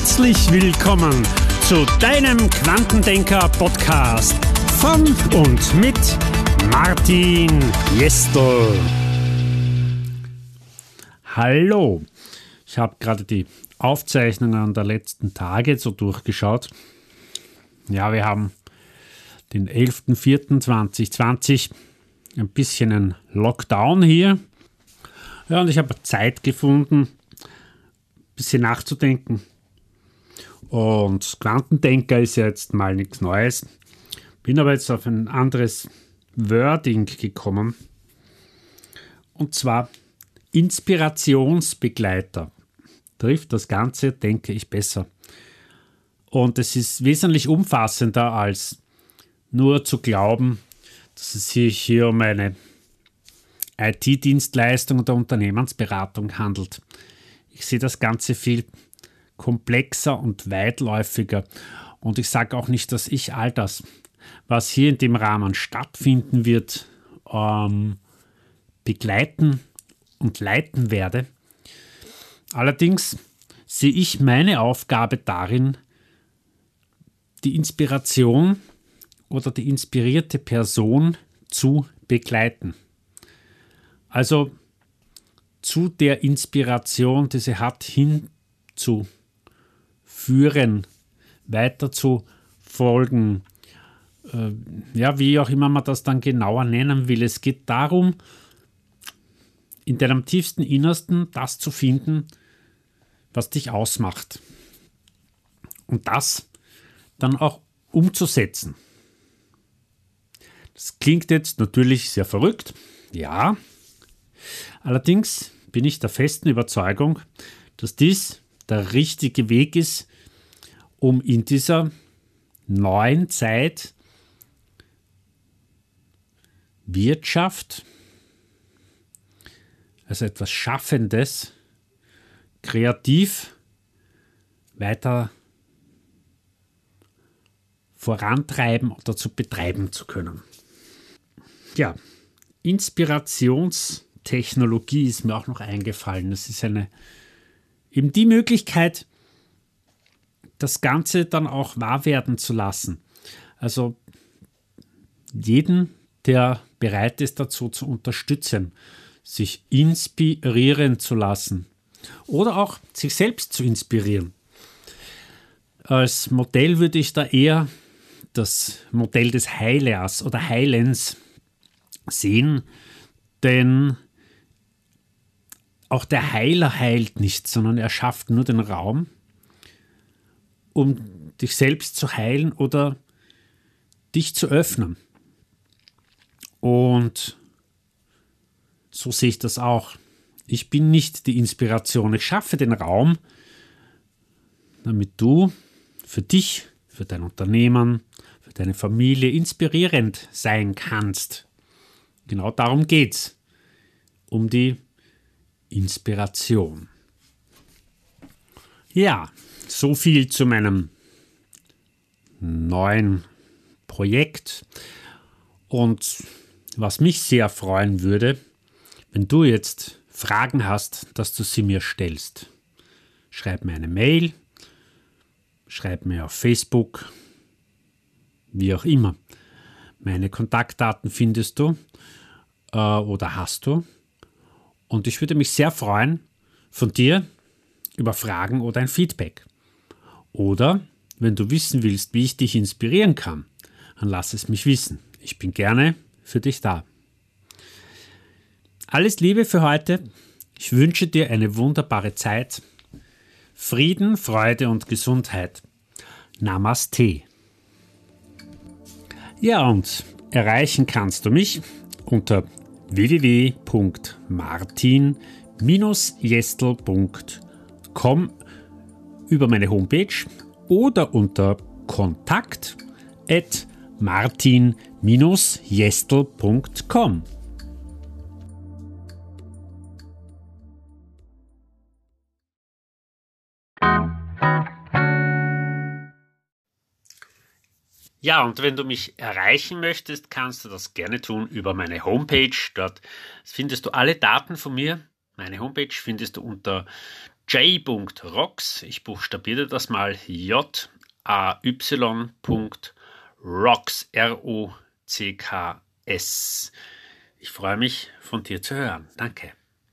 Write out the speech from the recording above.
Herzlich willkommen zu deinem Quantendenker-Podcast von und mit Martin Jestel. Hallo, ich habe gerade die Aufzeichnungen der letzten Tage so durchgeschaut. Ja, wir haben den 11.04.2020 ein bisschen ein Lockdown hier. Ja, und ich habe Zeit gefunden, ein bisschen nachzudenken. Und Quantendenker ist ja jetzt mal nichts Neues. Bin aber jetzt auf ein anderes Wording gekommen. Und zwar Inspirationsbegleiter. Trifft das Ganze, denke ich, besser. Und es ist wesentlich umfassender als nur zu glauben, dass es sich hier um eine IT-Dienstleistung oder Unternehmensberatung handelt. Ich sehe das Ganze viel komplexer und weitläufiger. Und ich sage auch nicht, dass ich all das, was hier in dem Rahmen stattfinden wird, ähm, begleiten und leiten werde. Allerdings sehe ich meine Aufgabe darin, die Inspiration oder die inspirierte Person zu begleiten. Also zu der Inspiration, die sie hat, hinzuführen, weiter zu folgen. Äh, ja, wie auch immer man das dann genauer nennen will. Es geht darum, in deinem tiefsten Innersten das zu finden, was dich ausmacht. Und das dann auch umzusetzen. Das klingt jetzt natürlich sehr verrückt, ja. Allerdings bin ich der festen Überzeugung, dass dies der richtige Weg ist, um in dieser neuen Zeit Wirtschaft, also etwas Schaffendes, kreativ weiter vorantreiben oder zu betreiben zu können ja, Inspirationstechnologie ist mir auch noch eingefallen. Das ist eine eben die Möglichkeit, das Ganze dann auch wahr werden zu lassen. Also jeden, der bereit ist dazu zu unterstützen, sich inspirieren zu lassen oder auch sich selbst zu inspirieren. Als Modell würde ich da eher das Modell des Heilers oder Heilens sehen, denn auch der Heiler heilt nicht, sondern er schafft nur den Raum, um dich selbst zu heilen oder dich zu öffnen. Und so sehe ich das auch. Ich bin nicht die Inspiration. Ich schaffe den Raum, damit du für dich, für dein Unternehmen, für deine Familie inspirierend sein kannst. Genau darum geht es. Um die Inspiration. Ja, so viel zu meinem neuen Projekt. Und was mich sehr freuen würde, wenn du jetzt Fragen hast, dass du sie mir stellst. Schreib mir eine Mail, schreib mir auf Facebook, wie auch immer. Meine Kontaktdaten findest du äh, oder hast du. Und ich würde mich sehr freuen von dir über Fragen oder ein Feedback. Oder wenn du wissen willst, wie ich dich inspirieren kann, dann lass es mich wissen. Ich bin gerne für dich da. Alles Liebe für heute. Ich wünsche dir eine wunderbare Zeit. Frieden, Freude und Gesundheit. Namaste. Ja, und erreichen kannst du mich unter www.martin-jestel.com über meine Homepage oder unter kontakt at martin-jestel.com. Ja, und wenn du mich erreichen möchtest, kannst du das gerne tun über meine Homepage. Dort findest du alle Daten von mir. Meine Homepage findest du unter j.rocks, ich buchstabiere das mal J-A-Y.rocks, R-O-C-K-S. Ich freue mich, von dir zu hören. Danke.